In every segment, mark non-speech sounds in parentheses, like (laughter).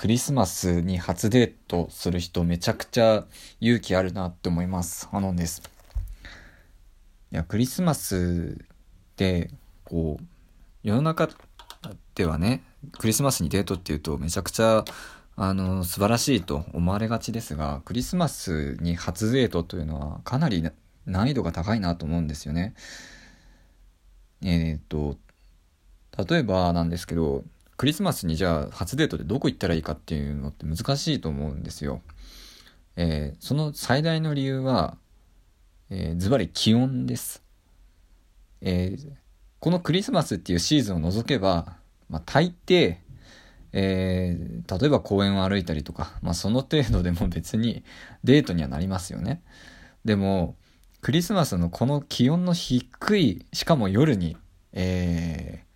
クリスマスに初デートする人めちゃくちゃ勇気あるなって思います。ハノンです。いや、クリスマスで、こう、世の中ではね、クリスマスにデートっていうとめちゃくちゃ、あの、素晴らしいと思われがちですが、クリスマスに初デートというのはかなり難易度が高いなと思うんですよね。えっ、と、例えばなんですけど、クリスマスにじゃあ初デートでどこ行ったらいいかっていうのって難しいと思うんですよ。えー、その最大の理由は、えー、ズバリ気温です。えー、このクリスマスっていうシーズンを除けば、まあ、大抵、えー、例えば公園を歩いたりとか、まあ、その程度でも別にデートにはなりますよね。でも、クリスマスのこの気温の低い、しかも夜に、えー、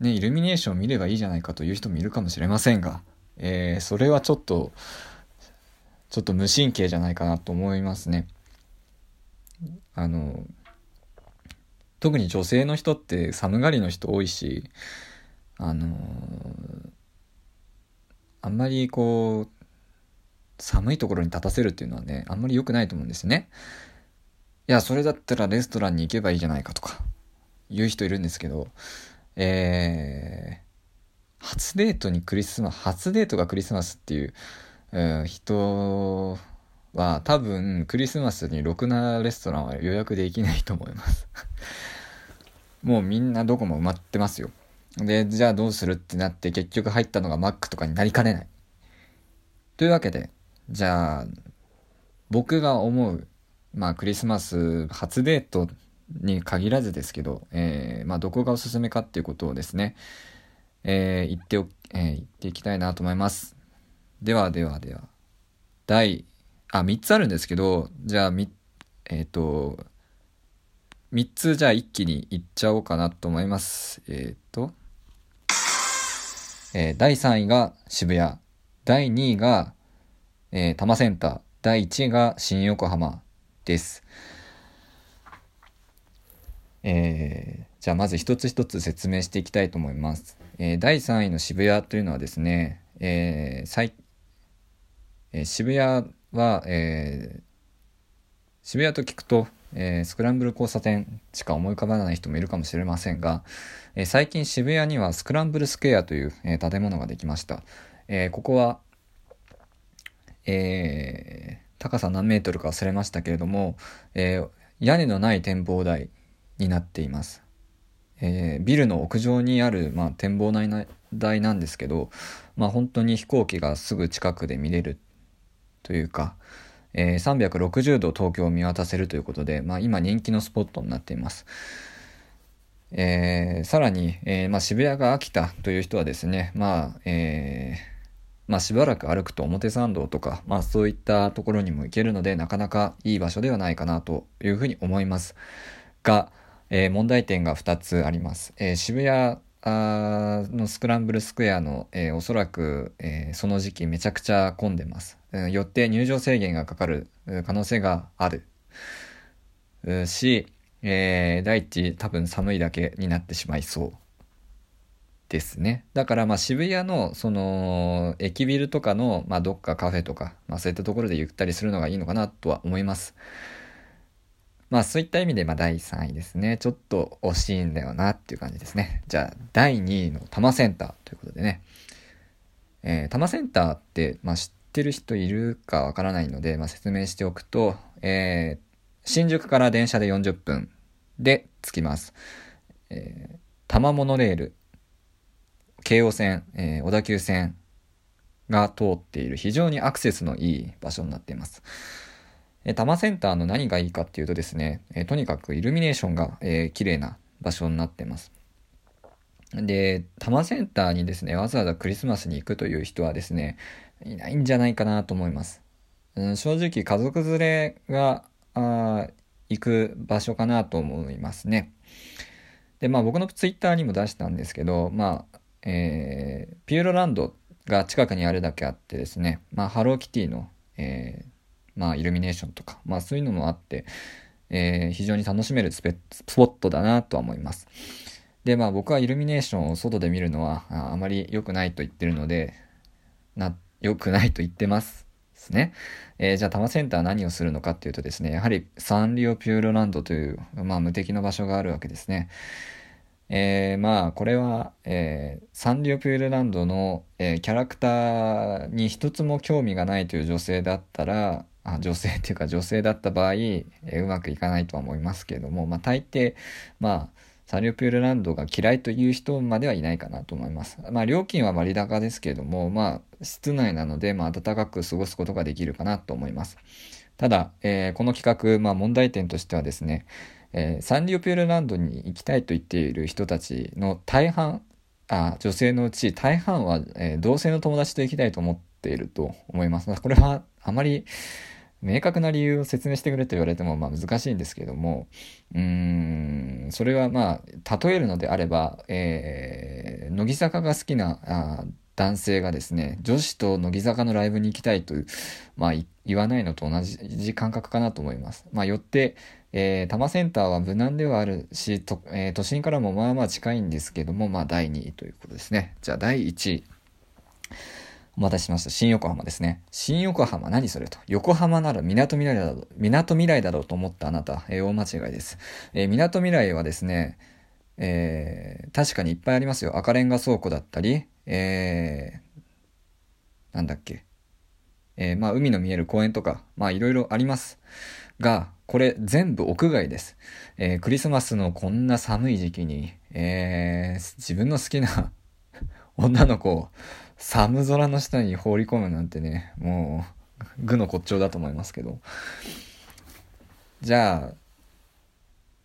ね、イルミネーションを見ればいいじゃないかという人もいるかもしれませんが、えー、それはちょっと、ちょっと無神経じゃないかなと思いますね。あの、特に女性の人って寒がりの人多いし、あのあんまりこう、寒いところに立たせるっていうのはね、あんまり良くないと思うんですね。いや、それだったらレストランに行けばいいじゃないかとか、言う人いるんですけど、えー、初デートにクリスマス、初デートがクリスマスっていう、えー、人は多分クリスマスにろくなレストランは予約できないと思います (laughs) もうみんなどこも埋まってますよ。で、じゃあどうするってなって結局入ったのがマックとかになりかねない。というわけで、じゃあ、僕が思う、まあクリスマス初デートに限らずですけど、えー、まあどこがおすすめかっていうことをですね、えー、言ってお、えー、言っていきたいなと思います。ではではでは、第、あ、3つあるんですけど、じゃあ、み、えっ、ー、と、3つじゃあ一気にいっちゃおうかなと思います。えっ、ー、と、えー、第3位が渋谷。第2位が、えー、多摩センター。第1位が新横浜です。えー、じゃあまず一つ一つ説明していきたいと思います。えー、第3位の渋谷というのはですね、えー最えー、渋谷は、えー、渋谷と聞くと、えー、スクランブル交差点しか思い浮かばない人もいるかもしれませんが、えー、最近渋谷にはスクランブルスクエアという、えー、建物ができました。えここは、え高さ何メートルか忘れましたけれども、え屋根のない展望台になっています。えビルの屋上にある、まあ、展望台なんですけど、まあ、本当に飛行機がすぐ近くで見れるというか、えー、360度東京を見渡せるということで、まあ、今人気のスポットになっています。えー、さらに、えー、まあ、渋谷が飽きたという人はですね、まあ、えー、まあ、しばらく歩くと表参道とか、まあ、そういったところにも行けるので、なかなかいい場所ではないかなというふうに思います。が、えー、問題点が2つあります。えー、渋谷のスクランブルスクエアの、えー、おそらく、え、その時期めちゃくちゃ混んでます。うん、よって入場制限がかかる可能性がある。し、えー、第一多分寒いだけになってしまいそうですね。だからまあ渋谷のその駅ビルとかのまあどっかカフェとか、まあそういったところでゆったりするのがいいのかなとは思います。まあそういった意味でまあ第3位ですね。ちょっと惜しいんだよなっていう感じですね。じゃあ第2位の多摩センターということでね。えー、多摩センターって、まあ、知ってる人いるかわからないので、まあ、説明しておくと、えー、新宿から電車で40分で着きます。えー、多摩モノレール、京王線、えー、小田急線が通っている非常にアクセスのいい場所になっています。えー、多摩センターの何がいいかっていうとですね、え、とにかくイルミネーションが、えー、綺麗な場所になってます。で、多摩センターにですね、わざわざクリスマスに行くという人はですね、いないんじゃないかなと思います。うん、正直家族連れがあ行く場所かなと思いますね。で、まあ僕のツイッターにも出したんですけど、まあ、えー、ピューロランドが近くにあるだけあってですね、まあハローキティの、えー、まあイルミネーションとか、まあそういうのもあって、えー、非常に楽しめるスポットだなとは思います。で、まあ僕はイルミネーションを外で見るのはあまり良くないと言ってるので、な、良くないと言ってますですね。えー、じゃあ多摩センター何をするのかっていうとですね、やはりサンリオピューロランドという、まあ無敵の場所があるわけですね。えー、まあこれは、えー、サンリオピューロランドの、えー、キャラクターに一つも興味がないという女性だったら、あ女性っていうか女性だった場合、え、うまくいかないとは思いますけれども、まあ大抵、まあサンリオピューロランドが嫌いという人まではいないかなと思います。まあ料金は割高ですけれども、まあ室内なので、まあ暖かく過ごすことができるかなと思います。ただ、えー、この企画、まあ問題点としてはですね、えー、サンリオピューロランドに行きたいと言っている人たちの大半あ女性のうち大半は、えー、同性の友達と行きたいと思っていると思います。これはあまり明確な理由を説明してくれと言われてもまあ難しいんですけどもうーんそれはまあ例えるのであれば、えー、乃木坂が好きなあ男性がですね女子と乃木坂のライブに行きたいと、まあ、言わないのと同じ感覚かなと思います。まあ、よって、えー、多摩センターは無難ではあるし、とえー、都心からもまあまあ近いんですけども、まあ第2位ということですね。じゃあ第1位。お待たせしました。新横浜ですね。新横浜何それと。横浜なら港未来だろう、港未来だろうと思ったあなた、えー、大間違いです。えー、港未来はですね、えー、確かにいっぱいありますよ。赤レンガ倉庫だったり、えー、なんだっけ。えー、まあ海の見える公園とか、まあいろいろあります。が、これ全部屋外です。えー、クリスマスのこんな寒い時期に、えー、自分の好きな女の子を寒空の下に放り込むなんてね、もう、愚の骨頂だと思いますけど。じゃあ、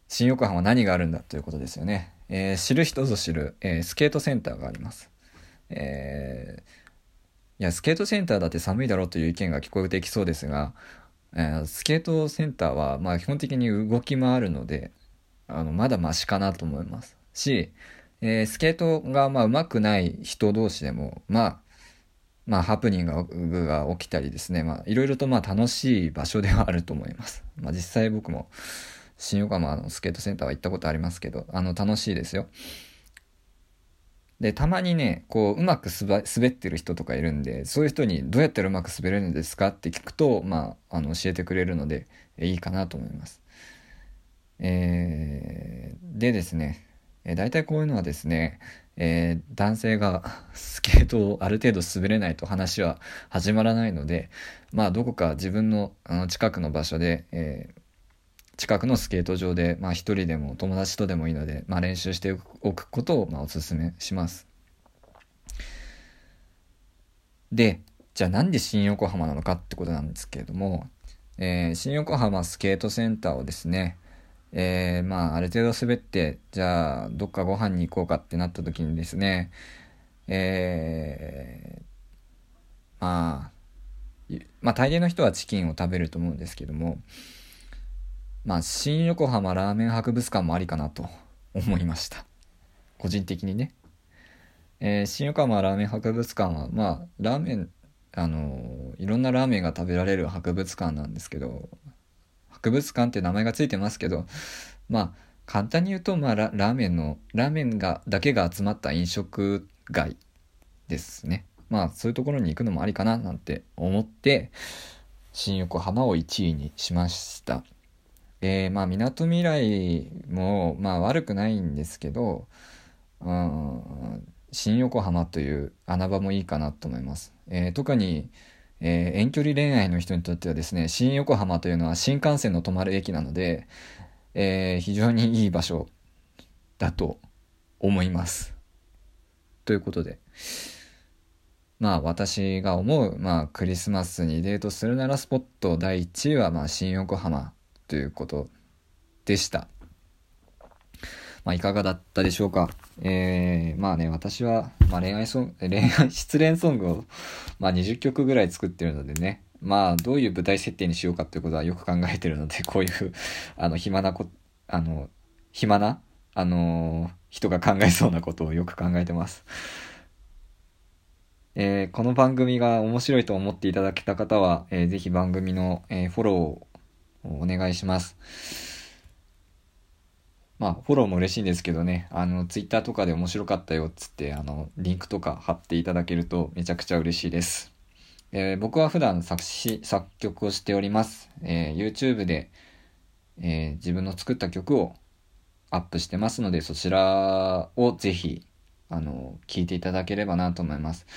新横浜何があるんだということですよね。えー、知る人ぞ知る、えー、スケートセンターがあります。えー、いや、スケートセンターだって寒いだろうという意見が聞こえてきそうですが、え、スケートセンターは、まあ、基本的に動き回るので、あの、まだマシかなと思います。し、えー、スケートが、まあ、上手くない人同士でも、まあ、まあ、ハプニングが起きたりですね、まあ、いろいろと、まあ、楽しい場所ではあると思います。まあ、実際僕も、新横浜のスケートセンターは行ったことありますけど、あの、楽しいですよ。で、たまにね、こう、うまく滑ってる人とかいるんで、そういう人にどうやったらうまく滑れるんですか？って聞くと、まあ、あの、教えてくれるので、いいかなと思います。えー、でですね、えー、大体こういうのはですね、えー、男性が (laughs) スケートをある程度滑れないと話は始まらないので、まあ、どこか自分のあの近くの場所で、えー、近くのスケート場で、まあ一人でも友達とでもいいので、まあ練習しておくことを、まあお勧めします。で、じゃあなんで新横浜なのかってことなんですけれども、えー、新横浜スケートセンターをですね、えー、まあある程度滑って、じゃあどっかご飯に行こうかってなった時にですね、えー、まあ、まあ大抵の人はチキンを食べると思うんですけども、まあ、新横浜ラーメン博物館もありかなと思いました。個人的にね。えー、新横浜ラーメン博物館は、まあ、ラーメン、あの、いろんなラーメンが食べられる博物館なんですけど、博物館って名前がついてますけど、まあ、簡単に言うと、まあラ、ラーメンの、ラーメンが、だけが集まった飲食街ですね。まあ、そういうところに行くのもありかな、なんて思って、新横浜を1位にしました。えー、まあ、みなとみらいも、まあ、悪くないんですけど、うん、新横浜という穴場もいいかなと思います。えー、特に、えー、遠距離恋愛の人にとってはですね、新横浜というのは新幹線の止まる駅なので、えー、非常にいい場所だと思います。ということで、まあ私が思う、まあクリスマスにデートするならスポット第1位はまあ新横浜ということでした。まあ、いかがだったでしょうか。えー、まあね、私は、まあ、恋愛ソング、恋愛、(laughs) 失恋ソングを、まあ、20曲ぐらい作ってるのでね、まあ、どういう舞台設定にしようかっていうことはよく考えてるので、(laughs) こういう、あの、暇なこ、あの、暇な、あの人が考えそうなことをよく考えてます。えー、この番組が面白いと思っていただけた方は、えー、ぜひ番組の、えー、フォローをお願いします。まあ、フォローも嬉しいんですけどね、あの、ツイッターとかで面白かったよっつって、あの、リンクとか貼っていただけるとめちゃくちゃ嬉しいです。えー、僕は普段作詞、作曲をしております。えー、YouTube で、えー、自分の作った曲をアップしてますので、そちらをぜひ、あの、聴いていただければなと思います。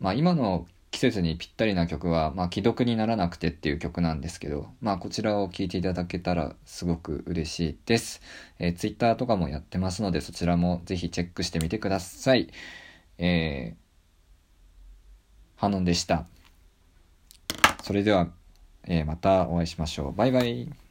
まあ、今の季節にぴったりな曲は、まあ、既読にならなくてっていう曲なんですけど、まあ、こちらを聴いていただけたらすごく嬉しいです。えー、Twitter とかもやってますので、そちらもぜひチェックしてみてください。えー、ハノンでした。それでは、えー、またお会いしましょう。バイバイ。